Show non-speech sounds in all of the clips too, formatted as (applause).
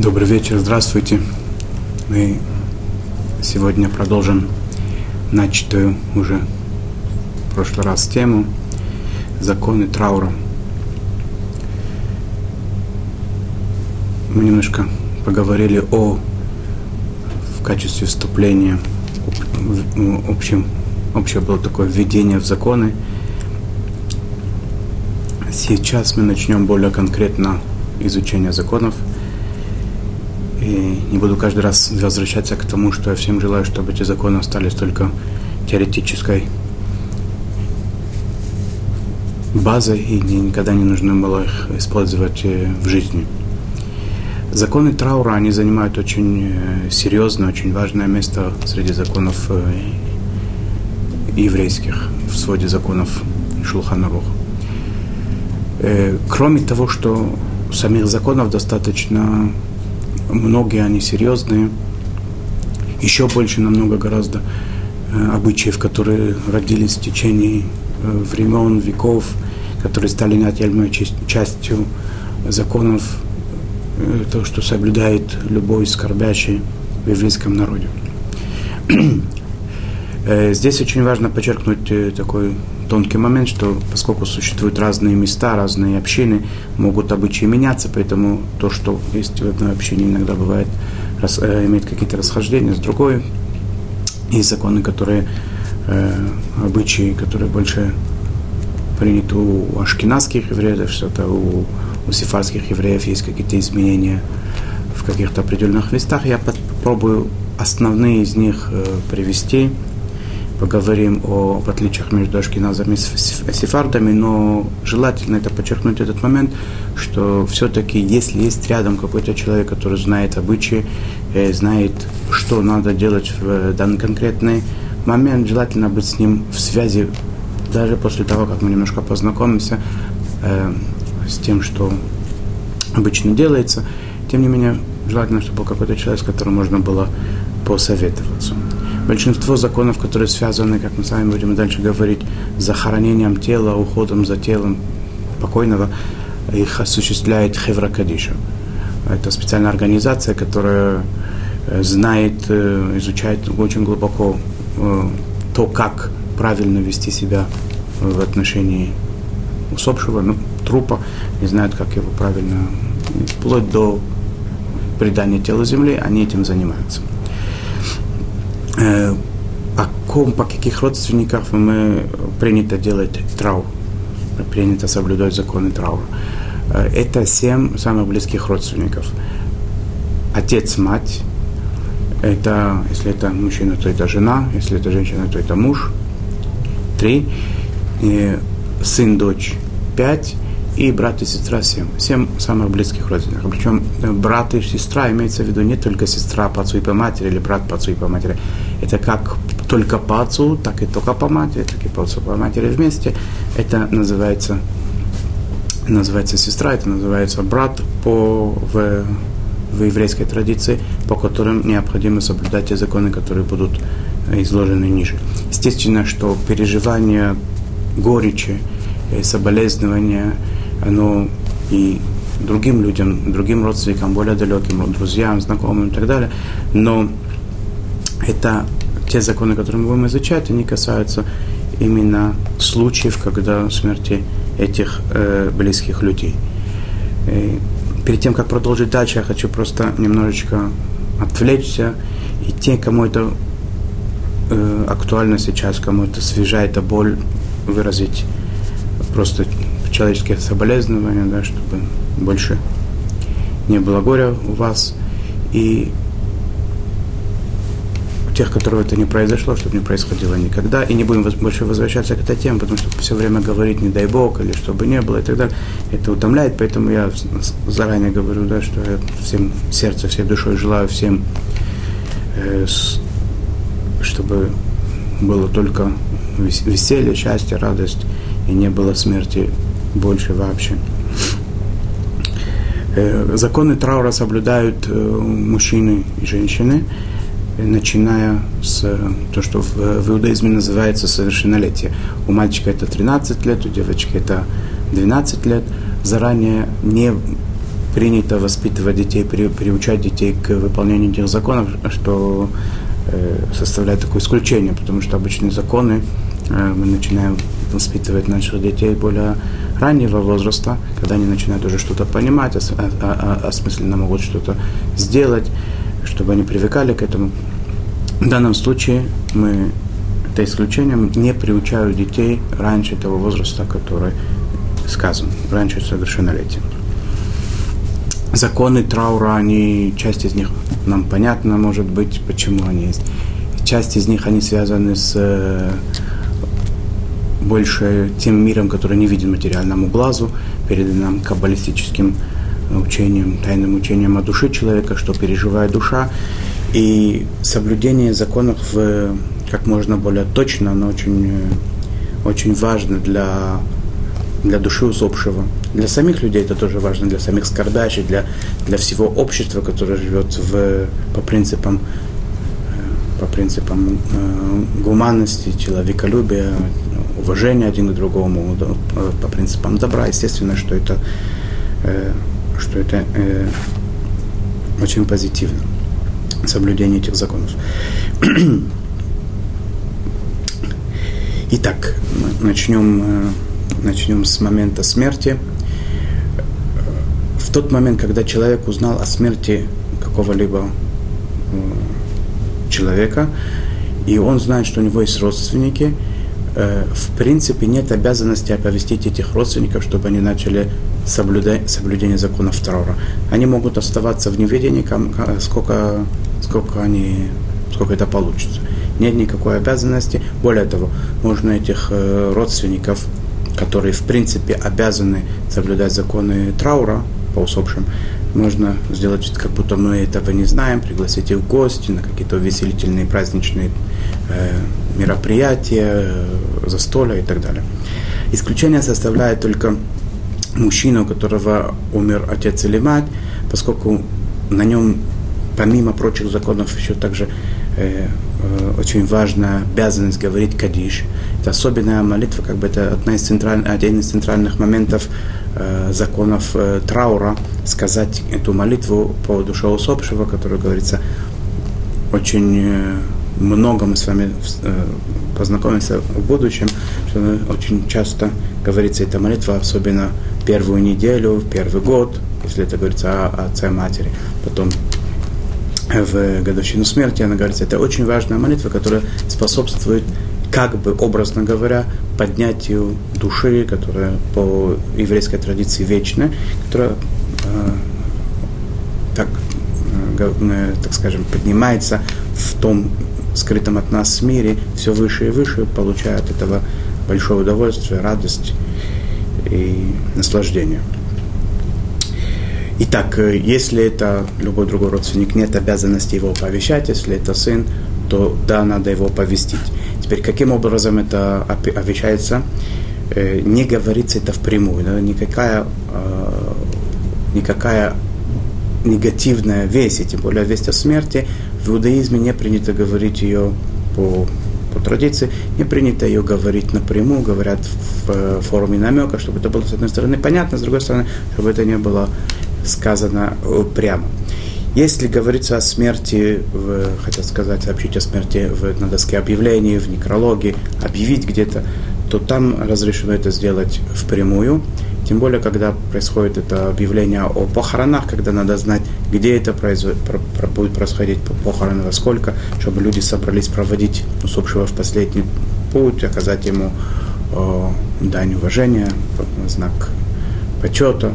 Добрый вечер, здравствуйте. Мы сегодня продолжим начатую уже в прошлый раз тему законы траура. Мы немножко поговорили о в качестве вступления общем, общее было такое введение в законы. Сейчас мы начнем более конкретно изучение законов – и не буду каждый раз возвращаться к тому, что я всем желаю, чтобы эти законы остались только теоретической базой и никогда не нужно было их использовать э, в жизни. Законы траура, они занимают очень э, серьезное, очень важное место среди законов э, еврейских, в своде законов Шулханарух. Кроме того, что самих законов достаточно многие они серьезные, еще больше намного гораздо э, обычаев, которые родились в течение э, времен, веков, которые стали неотъемлемой частью законов, э, то, что соблюдает любой скорбящий в еврейском народе. Здесь очень важно подчеркнуть такой тонкий момент, что поскольку существуют разные места, разные общины, могут обычаи меняться, поэтому то, что есть в одной общине, иногда бывает, рас, э, имеет какие-то расхождения с другой. Есть законы, которые, э, обычаи, которые больше приняты у ашкенадских евреев, что-то у, у сефарских евреев есть какие-то изменения в каких-то определенных местах. Я попробую основные из них э, привести поговорим о отличиях между ашкеназами и сефардами, но желательно это подчеркнуть этот момент, что все-таки если есть рядом какой-то человек, который знает обычаи, э, знает, что надо делать в данный конкретный момент, желательно быть с ним в связи даже после того, как мы немножко познакомимся э, с тем, что обычно делается. Тем не менее, желательно, чтобы был какой-то человек, с которым можно было посоветоваться большинство законов, которые связаны, как мы с вами будем дальше говорить, с захоронением тела, уходом за телом покойного, их осуществляет Хевра Кадиша. Это специальная организация, которая э, знает, э, изучает очень глубоко э, то, как правильно вести себя в отношении усопшего, ну, трупа, не знают, как его правильно, вплоть до предания тела земли, они этим занимаются о ком, по каких родственниках мы принято делать траур, принято соблюдать законы траура. Э, это семь самых близких родственников. Отец, мать, это, если это мужчина, то это жена, если это женщина, то это муж, три, и сын, дочь, пять, и брат и сестра семь. Семь самых близких родственников. Причем э, брат и сестра имеется в виду не только сестра по отцу и по матери или брат по отцу и по матери. Это как только по отцу, так и только по матери, так и по отцу и по матери вместе. Это называется, называется сестра, это называется брат по, в, в еврейской традиции, по которым необходимо соблюдать те законы, которые будут э, изложены ниже. Естественно, что переживание горечи, э, соболезнования, оно и другим людям, другим родственникам, более далеким, друзьям, знакомым и так далее. Но это те законы, которые мы будем изучать, они касаются именно случаев, когда смерти этих э, близких людей. И перед тем, как продолжить дальше, я хочу просто немножечко отвлечься и те, кому это э, актуально сейчас, кому это свежа эта боль, выразить просто человеческие соболезнования, да, чтобы больше не было горя у вас. И у тех, которых это не произошло, чтобы не происходило никогда. И не будем больше возвращаться к этой теме, потому что все время говорить не дай Бог, или чтобы не было, и так далее. Это утомляет, поэтому я заранее говорю, да, что я всем сердцем, всей душой желаю всем, э, с, чтобы было только веселье, счастье, радость, и не было смерти больше вообще. Э, законы траура соблюдают э, мужчины и женщины, начиная с то, что в, иудаизме называется совершеннолетие. У мальчика это 13 лет, у девочки это 12 лет. Заранее не принято воспитывать детей, при, приучать детей к выполнению этих законов, что э, составляет такое исключение, потому что обычные законы э, мы начинаем воспитывать наших детей более раннего возраста, когда они начинают уже что-то понимать, ос, а, а, осмысленно могут что-то сделать, чтобы они привыкали к этому. В данном случае мы это исключением не приучают детей раньше того возраста, который сказан, раньше совершеннолетия. Законы траура, они, часть из них нам понятно, может быть, почему они есть. Часть из них, они связаны с э, больше тем миром, который не виден материальному глазу, переданным каббалистическим учением, тайным учением о душе человека, что переживает душа. И соблюдение законов в, как можно более точно, оно очень, очень важно для, для души усопшего. Для самих людей это тоже важно, для самих скордачей, для, для всего общества, которое живет в, по принципам по принципам э, гуманности, человеколюбия, уважения один к другому, по принципам добра. Естественно, что это, э, что это э, очень позитивно, соблюдение этих законов. Итак, начнем, э, начнем с момента смерти. В тот момент, когда человек узнал о смерти какого-либо человека, и он знает, что у него есть родственники, э, в принципе нет обязанности оповестить этих родственников, чтобы они начали соблюдать, соблюдение законов Траура. Они могут оставаться в неведении, сколько, сколько, они, сколько это получится. Нет никакой обязанности. Более того, можно этих э, родственников, которые в принципе обязаны соблюдать законы Траура по усопшим, можно сделать, как будто мы этого не знаем, пригласить их в гости на какие-то увеселительные праздничные э, мероприятия, э, застолья и так далее. Исключение составляет только мужчина, у которого умер отец или мать, поскольку на нем, помимо прочих законов, еще также э, э, очень важная обязанность говорить кадиш. Это особенная молитва, как бы это одна из централь, один из центральных моментов Э, законов э, траура, сказать эту молитву по душе усопшего, которая говорится очень э, много мы с вами познакомимся в будущем, что очень часто говорится эта молитва, особенно первую неделю, первый год, если это говорится о отце матери. Потом в годовщину смерти она говорится, это очень важная молитва, которая способствует как бы, образно говоря, поднятию души, которая по еврейской традиции вечная, которая э, так, э, э, так скажем, поднимается в том скрытом от нас мире все выше и выше, получая от этого большое удовольствие, радость и наслаждение. Итак, э, если это любой другой родственник, нет обязанности его оповещать, если это сын, то да, надо его повестить. Теперь, каким образом это обещается? Э, не говорится это впрямую, да? никакая, э, никакая негативная весть, и тем более весть о смерти, в иудаизме не принято говорить ее по, по традиции, не принято ее говорить напрямую, говорят в э, форме намека, чтобы это было, с одной стороны, понятно, с другой стороны, чтобы это не было сказано прямо. Если говорится о смерти, в, хотел сказать, сообщить о смерти в, на доске объявлений, в некрологе, объявить где-то, то там разрешено это сделать впрямую. Тем более, когда происходит это объявление о похоронах, когда надо знать, где это произойдет, про, про, будет происходить похороны, во сколько, чтобы люди собрались проводить усопшего в последний путь, оказать ему э, дань уважения, знак почета.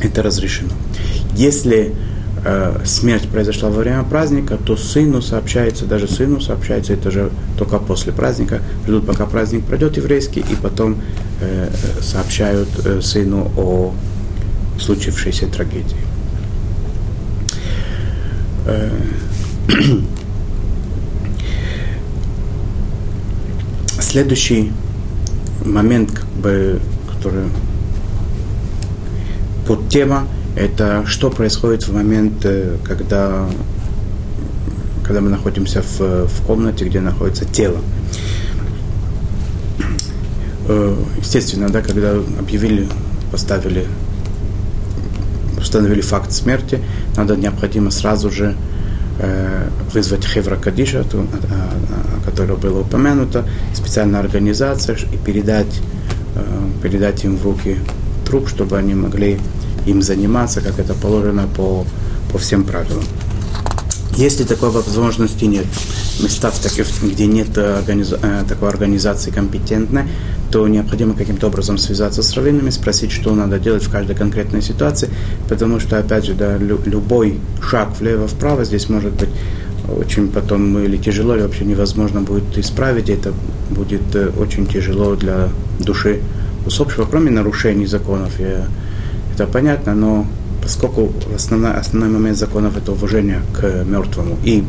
Это разрешено. Если э, смерть произошла во время праздника, то сыну сообщается, даже сыну сообщается, это же только после праздника, ждут, пока праздник пройдет еврейский, и потом э, сообщают э, сыну о случившейся трагедии. Э, (clears throat) следующий момент, как бы, который под тема это что происходит в момент, э, когда, когда мы находимся в, в комнате, где находится тело. Э, естественно, да, когда объявили, поставили, установили факт смерти, надо необходимо сразу же э, вызвать Хевра Кадиша, о, которой было упомянуто, специальная организация, и передать, передать им в руки труп, чтобы они могли им заниматься, как это положено по, по всем правилам. Если такой возможности нет, места, где нет организа- такой организации компетентной, то необходимо каким-то образом связаться с раввинами, спросить, что надо делать в каждой конкретной ситуации, потому что, опять же, да, лю- любой шаг влево-вправо здесь может быть очень потом или тяжело, или вообще невозможно будет исправить, и это будет э, очень тяжело для души усопшего, кроме нарушений законов. И это понятно, но поскольку основной, основной момент законов это уважение к мертвому и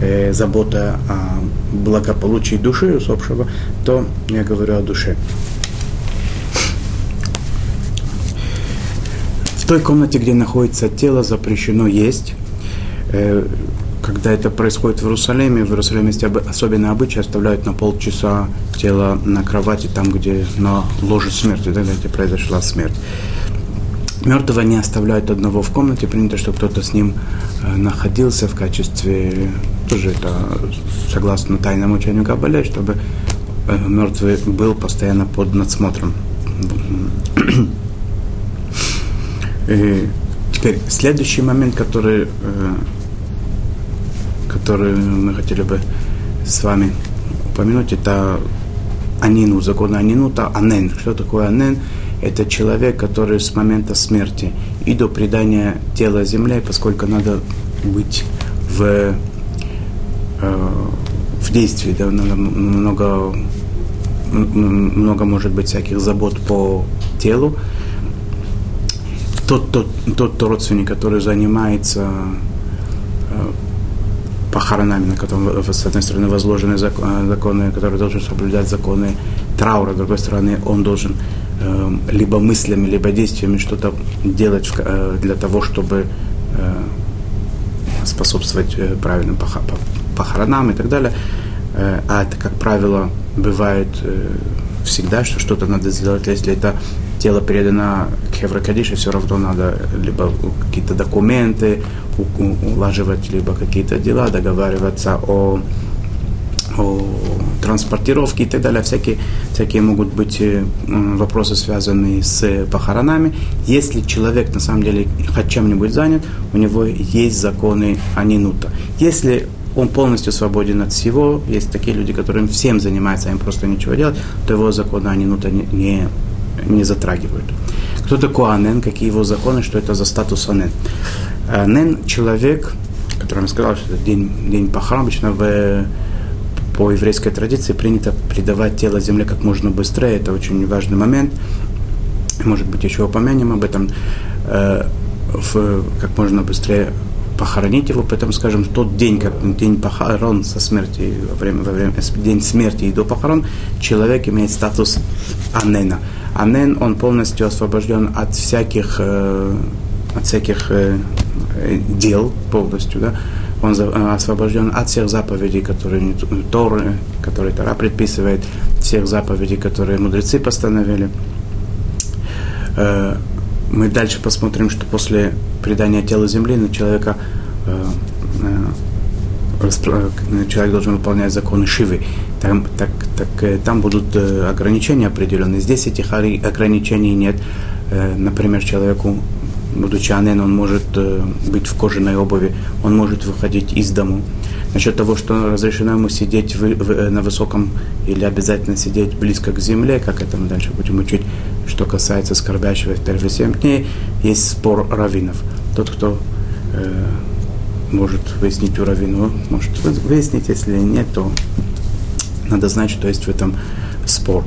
э, забота о благополучии души усопшего, то я говорю о душе. В той комнате, где находится тело, запрещено есть. Э, когда это происходит в Иерусалиме, в Иерусалиме есть особенно обычай, оставляют на полчаса тело на кровати, там, где на ложе смерти, да, где произошла смерть. Мертвого не оставляют одного в комнате, принято, что кто-то с ним э, находился в качестве, тоже это согласно тайному учению Кабале, чтобы э, мертвый был постоянно под надсмотром. И теперь следующий момент, который, э, который мы хотели бы с вами упомянуть, это Анину, закон Анину, это Анен. Что такое Анен? Это человек, который с момента смерти и до предания тела земле, поскольку надо быть в, э, в действии, да, много, много может быть всяких забот по телу. Тот, тот, тот, тот родственник, который занимается э, похоронами, на котором, с одной стороны, возложены законы, который должен соблюдать законы траура, с другой стороны, он должен либо мыслями, либо действиями что-то делать э, для того, чтобы э, способствовать э, правильным похоронам и так далее. А это, как правило, бывает всегда, что что-то надо сделать, если это тело передано к Еврокадише, все равно надо либо какие-то документы улаживать, либо какие-то дела, договариваться о о транспортировке и так далее. Всякие, всякие могут быть э, вопросы, связанные с похоронами. Если человек на самом деле хоть чем-нибудь занят, у него есть законы Анинута. Если он полностью свободен от всего, есть такие люди, которые всем занимаются, а им просто ничего делать, то его законы Анинута не, не, не затрагивают. Кто такой Анен, какие его законы, что это за статус Анен? Анен – человек, который я сказал, что это день, день похорон, обычно в по еврейской традиции принято предавать тело земле как можно быстрее. Это очень важный момент. Может быть, еще упомянем об этом. Э, в, как можно быстрее похоронить его, поэтому, скажем, тот день, как день похорон со смерти, во время, во время день смерти и до похорон, человек имеет статус анена. Анен, он полностью освобожден от всяких, э, от всяких э, дел полностью, да, он э, освобожден от всех заповедей, которые Торы, которые Тора предписывает, всех заповедей, которые мудрецы постановили. Э, мы дальше посмотрим, что после предания тела земли на человека э, человек должен выполнять законы Шивы. Там, так, так, там будут ограничения определенные. Здесь этих ограничений нет. Например, человеку будучи анен, он может э, быть в кожаной обуви, он может выходить из дому. Насчет того, что разрешено ему сидеть в, в, э, на высоком или обязательно сидеть близко к земле, как это мы дальше будем учить, что касается скорбящего в первые семь дней, есть спор раввинов. Тот, кто э, может выяснить у раввина, может выяснить, если нет, то надо знать, что есть в этом спор.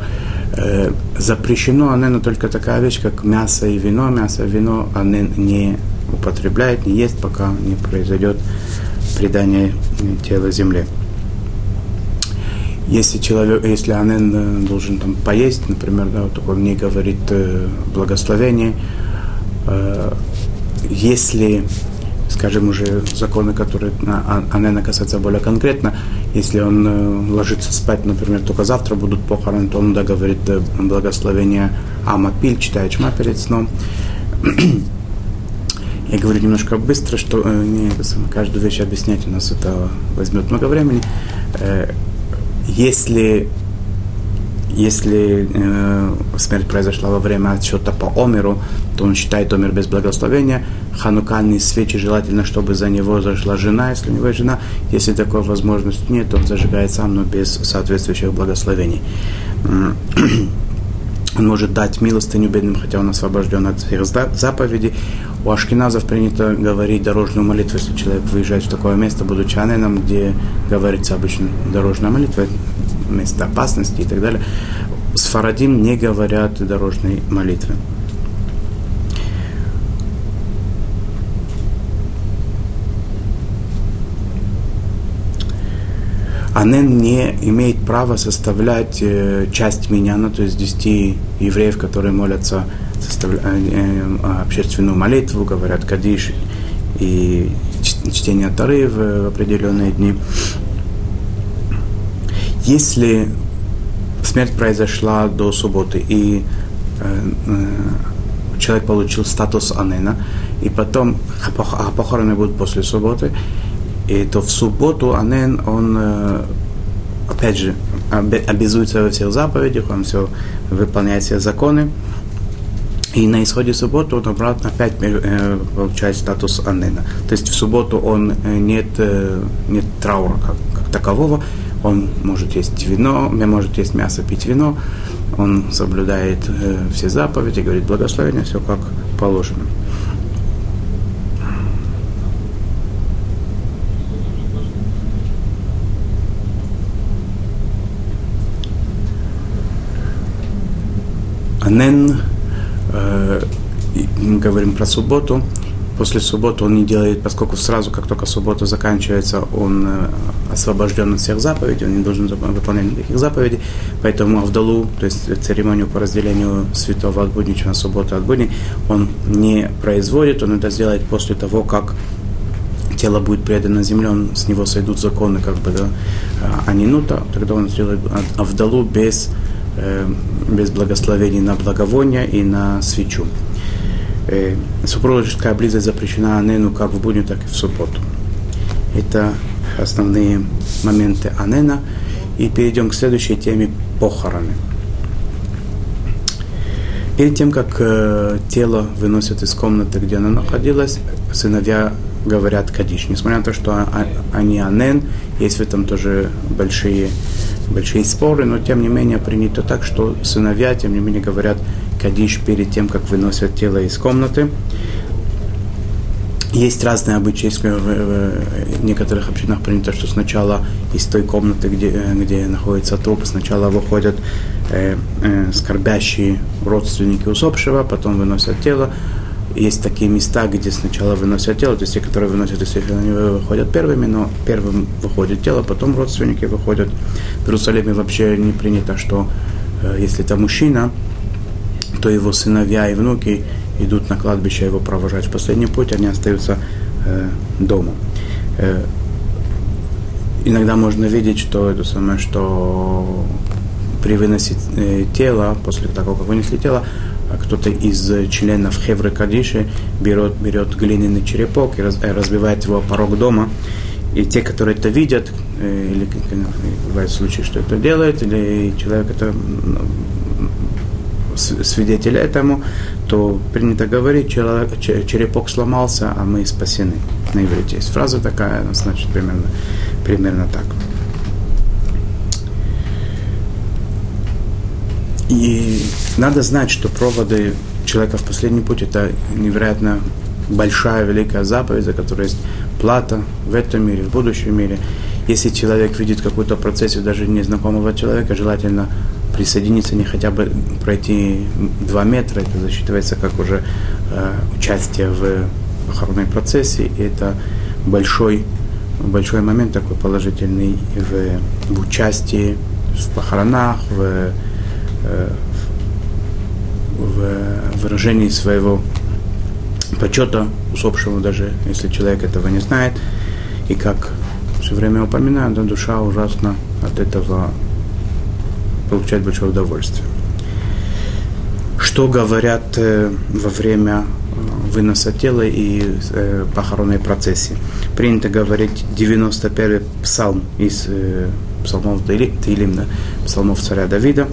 Э, запрещено анену только такая вещь, как мясо и вино. Мясо и вино анен не употребляет, не ест, пока не произойдет предание тела земле. Если человек, если анен э, должен там поесть, например, да, вот такой мне говорит э, благословение, э, если скажем, уже законы, которые Анена касаются более конкретно, если он э, ложится спать, например, только завтра будут похороны, то он да, говорит э, благословение Амапиль, читает шма перед сном. (clears throat) Я говорю немножко быстро, что э, не, каждую вещь объяснять у нас это возьмет много времени. Если если э, смерть произошла во время отсчета по Омеру, то он считает Омер без благословения. Ханукальные свечи желательно, чтобы за него зашла жена, если у него есть жена. Если такой возможности нет, то он зажигает сам, но без соответствующих благословений. (clears throat) Он может дать милостыню бедным, хотя он освобожден от всех заповедей. У ашкеназов принято говорить дорожную молитву, если человек выезжает в такое место, будучи аненом, где говорится обычно дорожная молитва, место опасности и так далее. С Фарадим не говорят дорожной молитвы. Анен не имеет права составлять э, часть миняна, то есть 10 евреев, которые молятся, э, э, общественную молитву, говорят кадиш и чтение Тары в определенные дни. Если смерть произошла до субботы, и э, э, человек получил статус Анена, и потом а похороны будут после субботы, и то в субботу Анен, он э, опять же обязуется во всех заповедях, он все выполняет все законы, и на исходе субботы он обратно опять э, получает статус Анена. То есть в субботу он э, нет, э, нет траура как, как такового, он может есть вино, может есть мясо, пить вино, он соблюдает э, все заповеди, говорит благословение, все как положено. Анен, э, мы говорим про субботу, после субботы он не делает, поскольку сразу, как только суббота заканчивается, он э, освобожден от всех заповедей, он не должен выполнять никаких заповедей, поэтому Авдалу, то есть церемонию по разделению святого от будничного субботы от будней, он не производит, он это сделает после того, как тело будет предано земле, он, с него сойдут законы, как бы, да, анинута, тогда он сделает Авдалу без, э, без благословений на благовоние и на свечу э, супружеская близость запрещена Анену как в будню, так и в субботу. Это основные моменты Анена. И перейдем к следующей теме похороны. Перед тем, как э, тело выносят из комнаты, где оно находилось, сыновья говорят Кадиш. Несмотря на то, что а, они Анен, есть в этом тоже большие, большие споры, но тем не менее принято так, что сыновья, тем не менее, говорят Кадиш перед тем, как выносят тело из комнаты. Есть разные обычаи, в некоторых общинах принято, что сначала из той комнаты, где, где находится труп, сначала выходят э, э, скорбящие родственники усопшего, потом выносят тело. Есть такие места, где сначала выносят тело, то есть те, которые выносят, естественно, они выходят первыми, но первым выходит тело, потом родственники выходят. В Иерусалиме вообще не принято, что э, если это мужчина, то его сыновья и внуки идут на кладбище его провожать в последний путь, они остаются э, дома. Э, иногда можно видеть, что это самое, что при выносе э, тела, после того, как вынесли тело, а кто-то из членов Хевры Кадиши берет, берет глиняный черепок и раз, э, разбивает его порог дома. И те, которые это видят, э, или бывают случаи, что это делает, или человек это свидетель этому, то принято говорить, черепок сломался, а мы спасены. На иврите есть фраза такая, значит примерно, примерно так. И надо знать, что проводы человека в последний путь это невероятно большая, великая заповедь, за которой есть плата в этом мире, в будущем мире. Если человек видит какую-то процессию даже незнакомого человека, желательно присоединиться, не хотя бы пройти два метра, это засчитывается как уже э, участие в похоронной процессе, и это большой, большой момент такой положительный в, в участии в похоронах, в, э, в выражении своего почета усопшему, даже если человек этого не знает. И как все время упоминаю, да, душа ужасно от этого получает большое удовольствие. Что говорят э, во время, выноса тела и э, похоронной процессии. Принято говорить 91-й псалм из э, псалмов Таилим, да, псалмов царя Давида.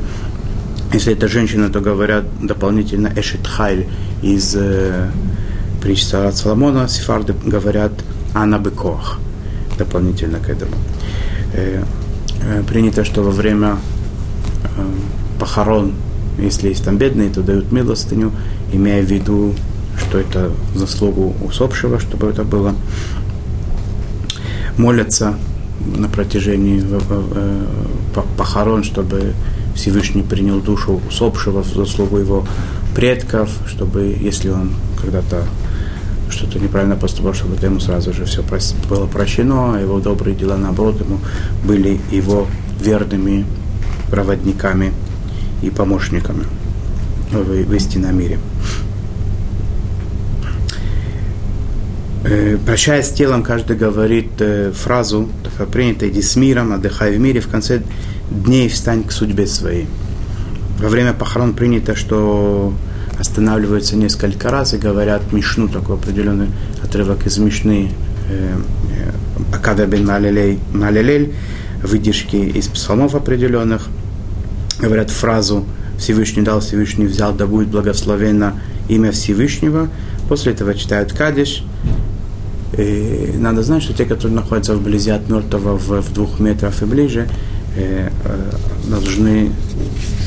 Если это женщина, то говорят дополнительно Эшет Хайль из э, притч царя Соломона. Сефарды говорят Анна Бекох дополнительно к этому. Э, э, принято, что во время э, похорон, если есть там бедные, то дают милостыню, имея в виду, что это заслугу усопшего, чтобы это было. Молятся на протяжении похорон, чтобы Всевышний принял душу усопшего в заслугу его предков, чтобы, если он когда-то что-то неправильно поступал, чтобы ему сразу же все было прощено, а его добрые дела, наоборот, ему были его верными проводниками и помощниками в, в истинном мире. Э, прощаясь с телом, каждый говорит э, фразу, такая принятая, иди с миром, отдыхай в мире, в конце дней встань к судьбе своей. Во время похорон принято, что останавливаются несколько раз и говорят Мишну, такой определенный отрывок из Мишны э, Акада бен Малелель, выдержки из псалмов определенных, говорят фразу Всевышний дал, Всевышний взял, да будет благословенно имя Всевышнего. После этого читают Кадиш. И надо знать, что те, которые находятся вблизи от мертвого в, в двух метрах и ближе, э, э, должны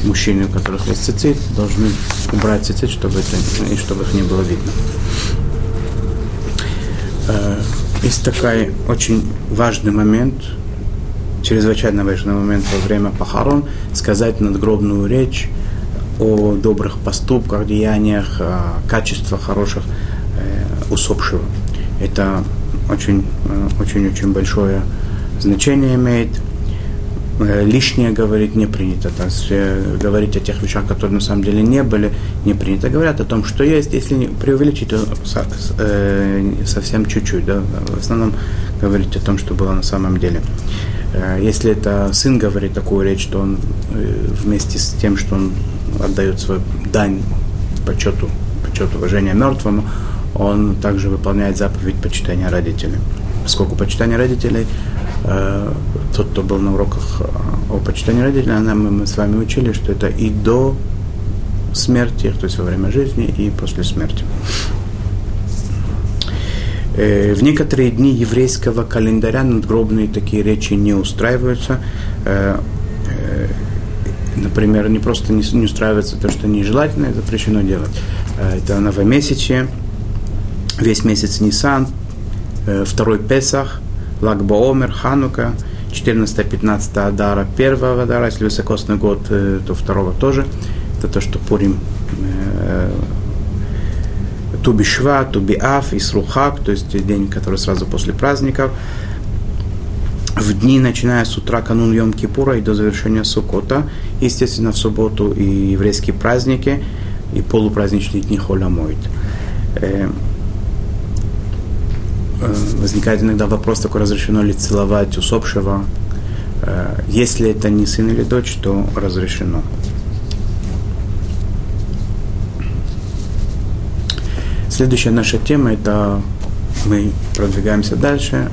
мужчины, у которых есть цицит, должны убрать цицит, чтобы, это, и чтобы их не было видно. Э, есть такой очень важный момент, чрезвычайно важный момент во время похорон, сказать надгробную речь о добрых поступках, деяниях, качествах хороших э, усопшего. Это очень-очень-очень большое значение имеет – Э, лишнее говорить не принято. То есть э, говорить о тех вещах, которые на самом деле не были, не принято. Говорят о том, что есть, если преувеличить, то э, совсем чуть-чуть. Да? В основном говорить о том, что было на самом деле. Если это сын говорит такую речь, то он вместе с тем, что он отдает свою дань почету, почету уважения мертвому, он также выполняет заповедь почитания родителей. Поскольку почитание родителей Э, тот, кто был на уроках э, о почитании родителей, она, мы с вами учили, что это и до смерти, то есть во время жизни, и после смерти. Э, в некоторые дни еврейского календаря надгробные такие речи не устраиваются. Например, не просто не, устраивается то, что нежелательно, это запрещено делать. Это новомесячие, весь месяц Нисан, второй Песах, Лагбаомер, Ханука, 14-15 Адара, первого Адара, если высокосный год, э, то второго тоже. Это то, что Пурим э, Тубишва, Тубиаф, Исрухак, то есть день, который сразу после праздников. В дни, начиная с утра канун Йом Кипура и до завершения Сукота, естественно, в субботу и еврейские праздники, и полупраздничные дни Холя Мойт. Э, Э, возникает иногда вопрос такой, разрешено ли целовать усопшего. Э, если это не сын или дочь, то разрешено. Следующая наша тема – это мы продвигаемся дальше.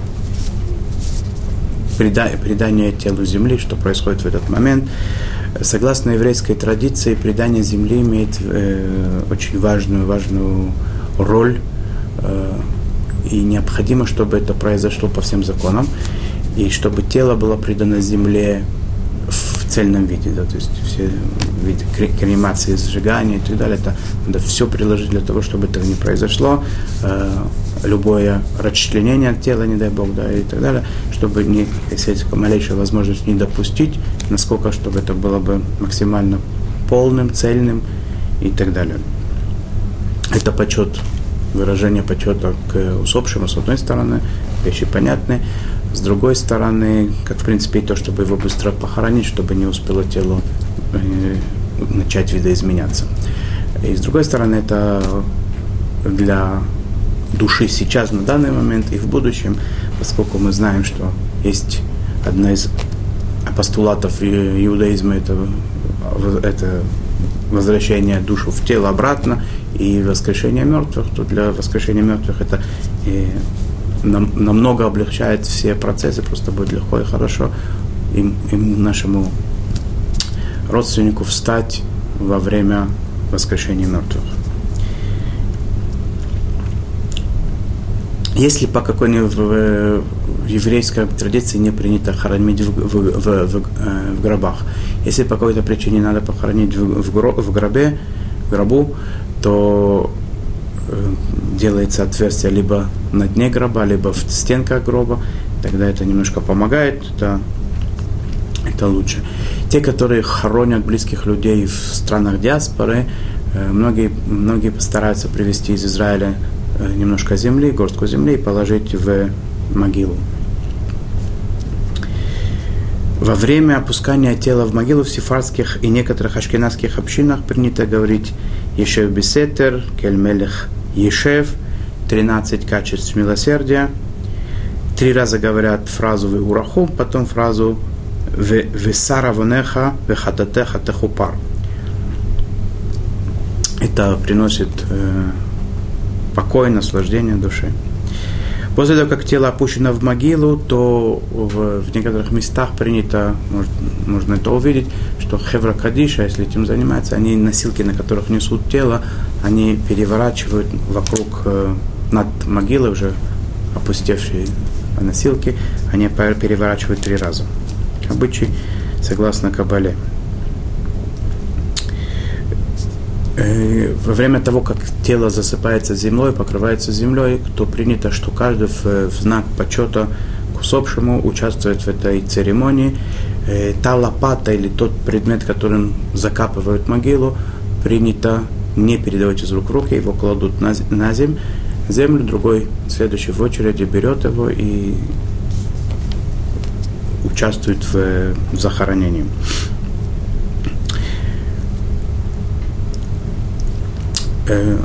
Предание телу земли, что происходит в этот момент. Согласно еврейской традиции, предание земли имеет э, очень важную, важную роль э, и необходимо, чтобы это произошло по всем законам, и чтобы тело было предано земле цельном виде, да, то есть все виды кремации, сжигания и так далее, это надо все приложить для того, чтобы этого не произошло, э, любое расчленение тела, не дай бог, да, и так далее, чтобы не, если есть малейшая возможность не допустить, насколько, чтобы это было бы максимально полным, цельным и так далее. Это почет выражение почета к усопшему, с одной стороны, вещи понятны, с другой стороны, как в принципе и то, чтобы его быстро похоронить, чтобы не успело тело э, начать видоизменяться. И с другой стороны, это для души сейчас, на данный момент и в будущем, поскольку мы знаем, что есть одна из постулатов иудаизма, это, это возвращение душу в тело обратно, и воскрешение мертвых, то для воскрешения мертвых это и нам, намного облегчает все процессы, просто будет легко и хорошо им, им нашему родственнику встать во время воскрешения мертвых. Если по какой-нибудь в еврейской традиции не принято хоронить в, в, в, в, э, в гробах, если по какой-то причине надо похоронить в, в, в гробе, в гробу, то э, делается отверстие либо на дне гроба, либо в стенках гроба, тогда это немножко помогает, это, это лучше. Те, которые хоронят близких людей в странах диаспоры, э, многие, многие постараются привезти из Израиля э, немножко земли, горстку земли и положить в могилу. Во время опускания тела в могилу в сефарских и некоторых ашкенадских общинах принято говорить «Ешев бесетер», «Кельмелех Ешев», 13 качеств милосердия. Три раза говорят фразу «Веурахум», потом фразу «Весара вонеха вехататеха техупар». Это приносит э, покой, наслаждение души. После того, как тело опущено в могилу, то в, в некоторых местах принято, может, можно это увидеть, что Хевра Кадиша, если этим занимается, они носилки, на которых несут тело, они переворачивают вокруг, э, над могилой уже опустевшие носилки, они переворачивают три раза. Обычай согласно Кабале. Э, во время того, как тело засыпается землей, покрывается землей, то принято, что каждый в, в знак почета к усопшему участвует в этой церемонии. Э, та лопата или тот предмет, которым закапывают могилу, принято не передавать из рук в руки, его кладут на, на землю, землю, другой, следующий в очереди, берет его и участвует в, в захоронении. Э,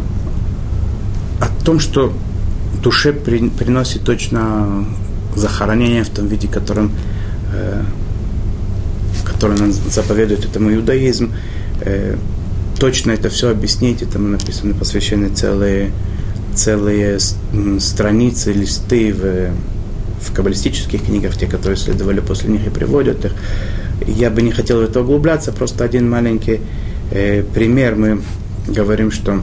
о том, что душе при, приносит точно захоронение в том виде, которым, э, который нам заповедует этому иудаизм, э, точно это все объяснить, этому написаны посвящены целые, целые страницы, листы в, в каббалистических книгах, те, которые следовали после них и приводят их. Я бы не хотел в это углубляться, просто один маленький э, пример. Мы говорим, что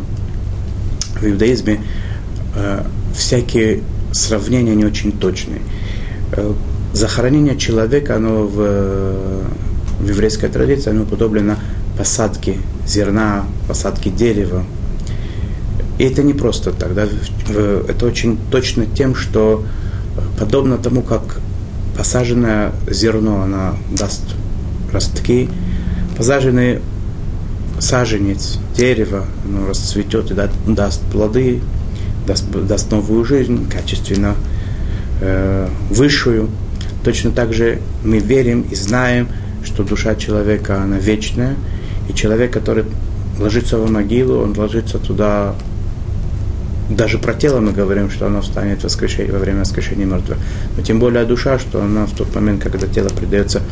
в иудаизме э, всякие сравнения не очень точные. Э, захоронение человека, оно в, в еврейской традиции, оно подоблено посадке зерна, посадке дерева. И это не просто так, да? это очень точно тем, что подобно тому, как посаженное зерно, оно даст ростки, посаженный саженец, дерево, оно расцветет и даст плоды, даст, даст новую жизнь, качественно э, высшую. Точно так же мы верим и знаем, что душа человека, она вечная, и человек, который ложится в могилу, он ложится туда, даже про тело мы говорим, что оно встанет во время воскрешения мертвых. Но тем более душа, что она в тот момент, когда тело предается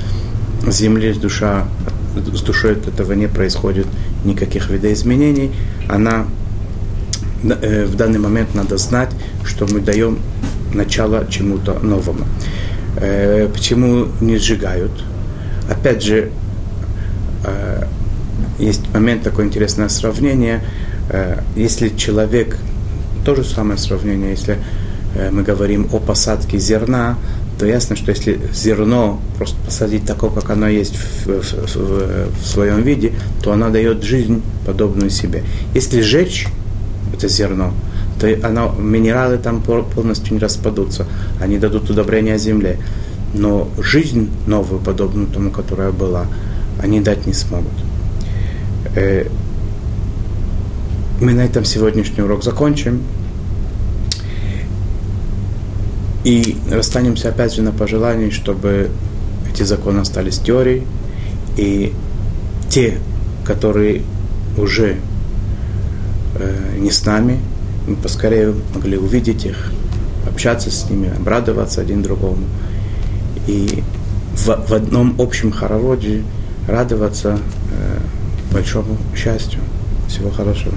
земле, душа с душой от этого не происходит никаких видоизменений. Она э, в данный момент надо знать, что мы даем начало чему-то новому. Э, почему не сжигают? Опять же, э, есть момент такое интересное сравнение. Если человек, то же самое сравнение, если мы говорим о посадке зерна, то ясно, что если зерно просто посадить такое, как оно есть в, в, в, в своем виде, то оно дает жизнь, подобную себе. Если сжечь это зерно, то оно, минералы там полностью не распадутся, они дадут удобрение земле. Но жизнь новую, подобную тому, которая была, они дать не смогут. Э, мы на этом сегодняшний урок закончим. И расстанемся опять же на пожелании, чтобы эти законы остались теорией, и те, которые уже э, не с нами, мы поскорее могли увидеть их, общаться с ними, обрадоваться один другому. И в, в одном общем хороводе радоваться э, большому счастью. Всего хорошего.